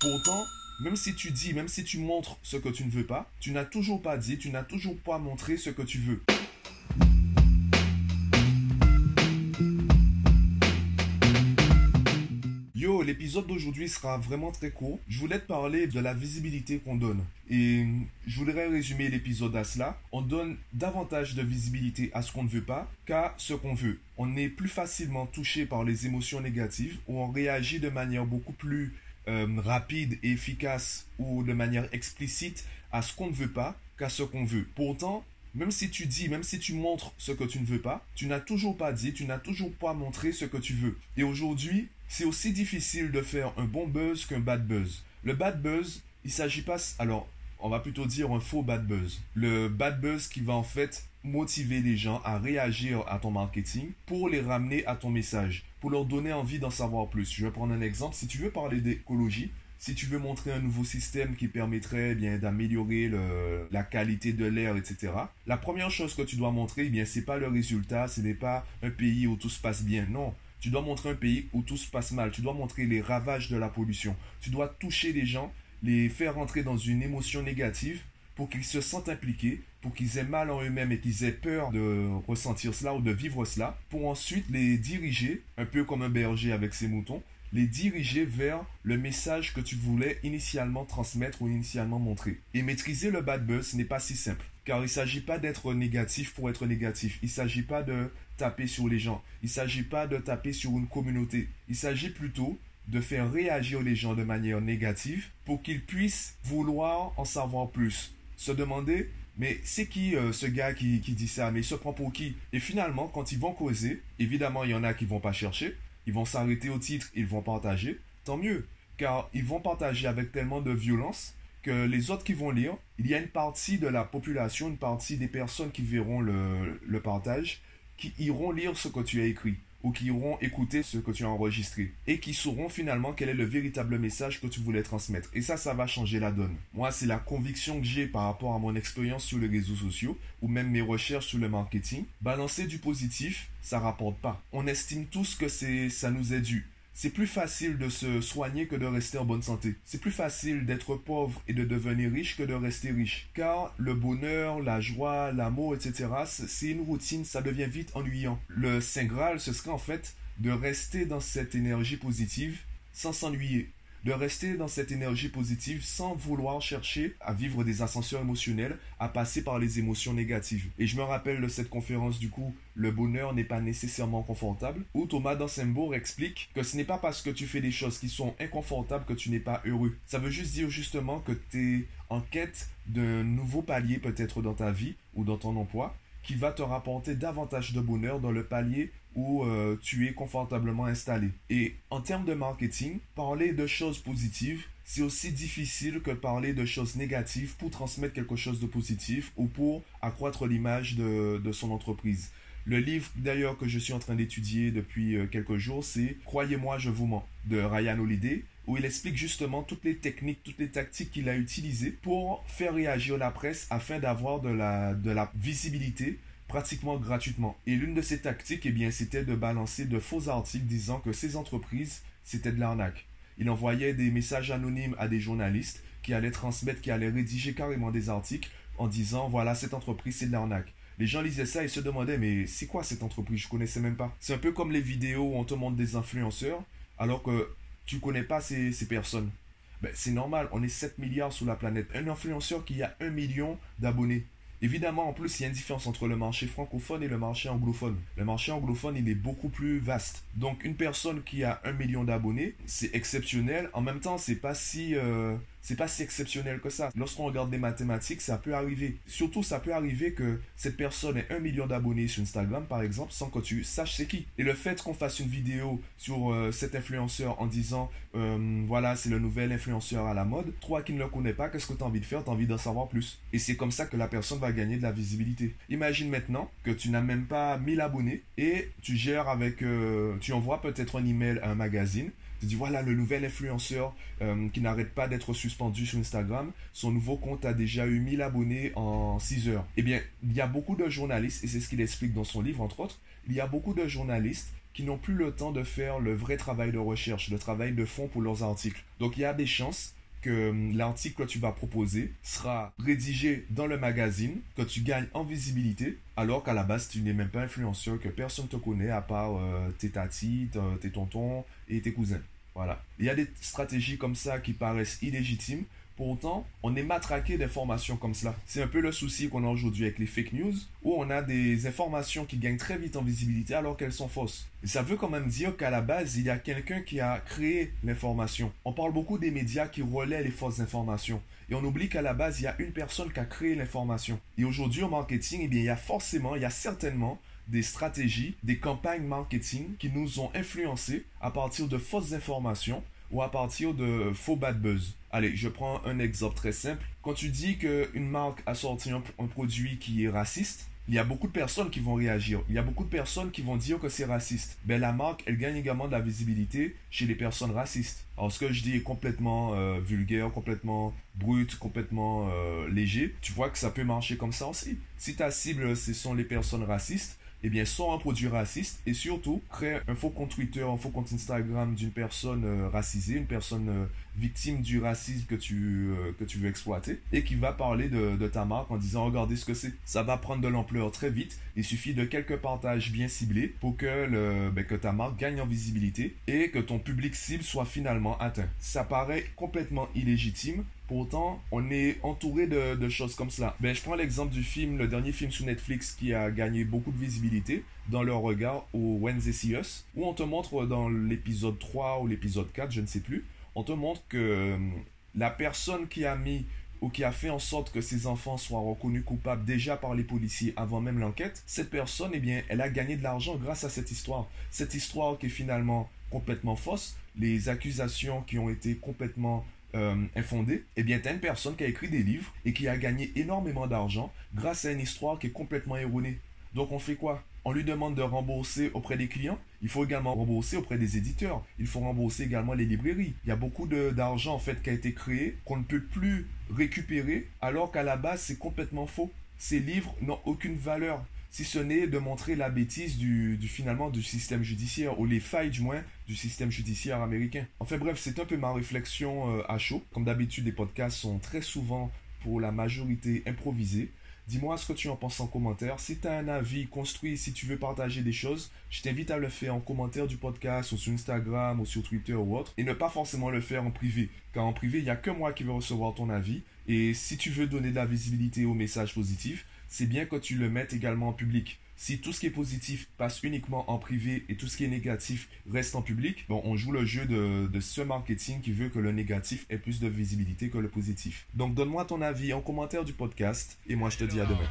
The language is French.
Pourtant, même si tu dis, même si tu montres ce que tu ne veux pas, tu n'as toujours pas dit, tu n'as toujours pas montré ce que tu veux. Yo, l'épisode d'aujourd'hui sera vraiment très court. Je voulais te parler de la visibilité qu'on donne. Et je voudrais résumer l'épisode à cela. On donne davantage de visibilité à ce qu'on ne veut pas qu'à ce qu'on veut. On est plus facilement touché par les émotions négatives ou on réagit de manière beaucoup plus euh, rapide et efficace ou de manière explicite à ce qu'on ne veut pas qu'à ce qu'on veut. Pourtant, même si tu dis, même si tu montres ce que tu ne veux pas, tu n'as toujours pas dit, tu n'as toujours pas montré ce que tu veux. Et aujourd'hui, c'est aussi difficile de faire un bon buzz qu'un bad buzz. Le bad buzz, il s'agit pas, alors, on va plutôt dire un faux bad buzz. Le bad buzz qui va en fait motiver les gens à réagir à ton marketing pour les ramener à ton message, pour leur donner envie d'en savoir plus. Je vais prendre un exemple. Si tu veux parler d'écologie, si tu veux montrer un nouveau système qui permettrait eh bien d'améliorer la qualité de l'air, etc. La première chose que tu dois montrer, eh bien c'est pas le résultat, ce n'est pas un pays où tout se passe bien. Non, tu dois montrer un pays où tout se passe mal. Tu dois montrer les ravages de la pollution. Tu dois toucher les gens, les faire entrer dans une émotion négative pour qu'ils se sentent impliqués, pour qu'ils aient mal en eux-mêmes et qu'ils aient peur de ressentir cela ou de vivre cela, pour ensuite les diriger, un peu comme un berger avec ses moutons, les diriger vers le message que tu voulais initialement transmettre ou initialement montrer. Et maîtriser le bad buzz n'est pas si simple. Car il ne s'agit pas d'être négatif pour être négatif. Il ne s'agit pas de taper sur les gens. Il ne s'agit pas de taper sur une communauté. Il s'agit plutôt de faire réagir les gens de manière négative pour qu'ils puissent vouloir en savoir plus. Se demander, mais c'est qui euh, ce gars qui, dit ça? Mais il se prend pour qui? Et finalement, quand ils vont causer, évidemment, il y en a qui vont pas chercher. Ils vont s'arrêter au titre, ils vont partager, tant mieux, car ils vont partager avec tellement de violence que les autres qui vont lire, il y a une partie de la population, une partie des personnes qui verront le partage, qui iront lire ce que tu as écrit ou qui iront écouter ce que tu as enregistré et qui sauront finalement quel est le véritable message que tu voulais transmettre. Et ça, ça va changer la donne. Moi, c'est la conviction que j'ai par rapport à mon expérience sur les réseaux sociaux ou même mes recherches sur le marketing. Balancer du positif, ça rapporte pas. On estime tous que c'est, ça nous est dû. C'est plus facile de se soigner que de rester en bonne santé. C'est plus facile d'être pauvre et de devenir riche que de rester riche. Car le bonheur, la joie, l'amour, etc., c'est une routine, ça devient vite ennuyant. Le Saint Graal, ce serait en fait de rester dans cette énergie positive sans s'ennuyer de rester dans cette énergie positive sans vouloir chercher à vivre des ascensions émotionnelles, à passer par les émotions négatives. Et je me rappelle de cette conférence du coup, le bonheur n'est pas nécessairement confortable, où Thomas Dansembourg explique que ce n'est pas parce que tu fais des choses qui sont inconfortables que tu n'es pas heureux. Ça veut juste dire justement que tu es en quête d'un nouveau palier peut-être dans ta vie ou dans ton emploi qui va te rapporter davantage de bonheur dans le palier où euh, tu es confortablement installé. Et en termes de marketing, parler de choses positives, c'est aussi difficile que parler de choses négatives pour transmettre quelque chose de positif ou pour accroître l'image de, son entreprise. Le livre d'ailleurs que je suis en train d'étudier depuis euh, quelques jours, c'est Croyez-moi, je vous mens de Ryan Holiday, où il explique justement toutes les techniques, toutes les tactiques qu'il a utilisées pour faire réagir la presse afin d'avoir de la, de la visibilité pratiquement gratuitement. Et l'une de ces tactiques, eh bien, c'était de balancer de faux articles disant que ces entreprises, c'était de l'arnaque. Il envoyait des messages anonymes à des journalistes qui allaient transmettre, qui allaient rédiger carrément des articles en disant, voilà, cette entreprise, c'est de l'arnaque. Les gens lisaient ça et se demandaient, mais c'est quoi cette entreprise? Je connaissais même pas. C'est un peu comme les vidéos où on te montre des influenceurs, alors que tu connais pas ces, ces personnes. Ben, c'est normal, on est 7 milliards sur la planète. Un influenceur qui a 1 million d'abonnés. Évidemment, en plus, il y a une différence entre le marché francophone et le marché anglophone. Le marché anglophone, il est beaucoup plus vaste. Donc, une personne qui a un million d'abonnés, c'est exceptionnel. En même temps, c'est pas si euh, c'est pas si exceptionnel que ça. Lorsqu'on regarde des mathématiques, ça peut arriver. Surtout, ça peut arriver que cette personne ait un million d'abonnés sur Instagram, par exemple, sans que tu saches c'est qui. Et le fait qu'on fasse une vidéo sur euh, cet influenceur en disant, euh, voilà, c'est le nouvel influenceur à la mode, toi qui ne le connais pas, qu'est-ce que tu as envie de faire? Tu as envie d'en savoir plus. Et c'est comme ça que la personne va gagner de la visibilité. Imagine maintenant que tu n'as même pas 1000 abonnés et tu gères avec, euh, tu envoies peut-être un email à un magazine tu dis voilà le nouvel influenceur euh, qui n'arrête pas d'être suspendu sur Instagram. Son nouveau compte a déjà eu 1000 abonnés en 6 heures. Eh bien, il y a beaucoup de journalistes, et c'est ce qu'il explique dans son livre entre autres, il y a beaucoup de journalistes qui n'ont plus le temps de faire le vrai travail de recherche, le travail de fond pour leurs articles. Donc il y a des chances que hum, l'article que tu vas proposer sera rédigé dans le magazine, que tu gagnes en visibilité, alors qu'à la base, tu n'es même pas influenceur, que personne te connaît à part euh, tes tatis, tes tontons et tes cousins. Voilà. Il y a des stratégies comme ça qui paraissent illégitimes, Pourtant, on est matraqué d'informations comme cela. C'est un peu le souci qu'on a aujourd'hui avec les fake news, où on a des informations qui gagnent très vite en visibilité alors qu'elles sont fausses. Ça veut quand même dire qu'à la base, il y a quelqu'un qui a créé l'information. On parle beaucoup des médias qui relaient les fausses informations. Et on oublie qu'à la base, il y a une personne qui a créé l'information. Et aujourd'hui, au marketing, eh il y a forcément, il y a certainement des stratégies, des campagnes marketing qui nous ont influencés à partir de fausses informations ou à partir de faux bad buzz. Allez, je prends un exemple très simple. Quand tu dis qu'une marque a sorti un, produit qui est raciste, il y a beaucoup de personnes qui vont réagir. Il y a beaucoup de personnes qui vont dire que c'est raciste. Ben, la marque, elle gagne également de la visibilité chez les personnes racistes. Alors, ce que je dis est complètement euh, vulgaire, complètement brut, complètement euh, léger. Tu vois que ça peut marcher comme ça aussi. Si ta cible, ce sont les personnes racistes, eh bien, sont un produit raciste et surtout crée un faux compte Twitter, un faux compte Instagram d'une personne euh, racisée, une personne euh, victime du racisme que tu, euh, que tu veux exploiter et qui va parler de, ta marque en disant regardez ce que c'est. Ça va prendre de l'ampleur très vite. Il suffit de quelques partages bien ciblés pour que, ben, que ta marque gagne en visibilité et que ton public cible soit finalement atteint. Ça paraît complètement illégitime, Pourtant, on est entouré de, choses comme cela. Ben, je prends l'exemple du film, le dernier film sur Netflix qui a gagné beaucoup de visibilité dans leur regard au Wednesday See Us, où on te montre dans l'épisode 3 ou l'épisode 4, je ne sais plus, on te montre que euh, la personne qui a mis ou qui a fait en sorte que ses enfants soient reconnus coupables déjà par les policiers avant même l'enquête, cette personne, eh bien, elle a gagné de l'argent grâce à cette histoire. Cette histoire qui est finalement complètement fausse, les accusations qui ont été complètement euh, infondée, eh bien, tu as une personne qui a écrit des livres et qui a gagné énormément d'argent grâce à une histoire qui est complètement erronée. Donc, on fait quoi? On lui demande de rembourser auprès des clients. Il faut également rembourser auprès des éditeurs. Il faut rembourser également les librairies. Il y a beaucoup d'argent, en fait, qui a été créé, qu'on ne peut plus récupérer, alors qu'à la base, c'est complètement faux. Ces livres n'ont aucune valeur si ce n'est de montrer la bêtise du, finalement du système judiciaire, ou les failles du moins du système judiciaire américain. Enfin bref, c'est un peu ma réflexion euh, à chaud. Comme d'habitude, les podcasts sont très souvent pour la majorité improvisés. Dis-moi ce que tu en penses en commentaire. Si tu as un avis construit, si tu veux partager des choses, je t'invite à le faire en commentaire du podcast ou sur Instagram ou sur Twitter ou autre. Et ne pas forcément le faire en privé. Car en privé, il n'y a que moi qui veux recevoir ton avis. Et si tu veux donner de la visibilité aux messages positifs, c'est bien que tu le mettes également en public. Si tout ce qui est positif passe uniquement en privé et tout ce qui est négatif reste en public, bon, on joue le jeu de, de ce marketing qui veut que le négatif ait plus de visibilité que le positif. Donc donne-moi ton avis en commentaire du podcast et moi je te dis à demain.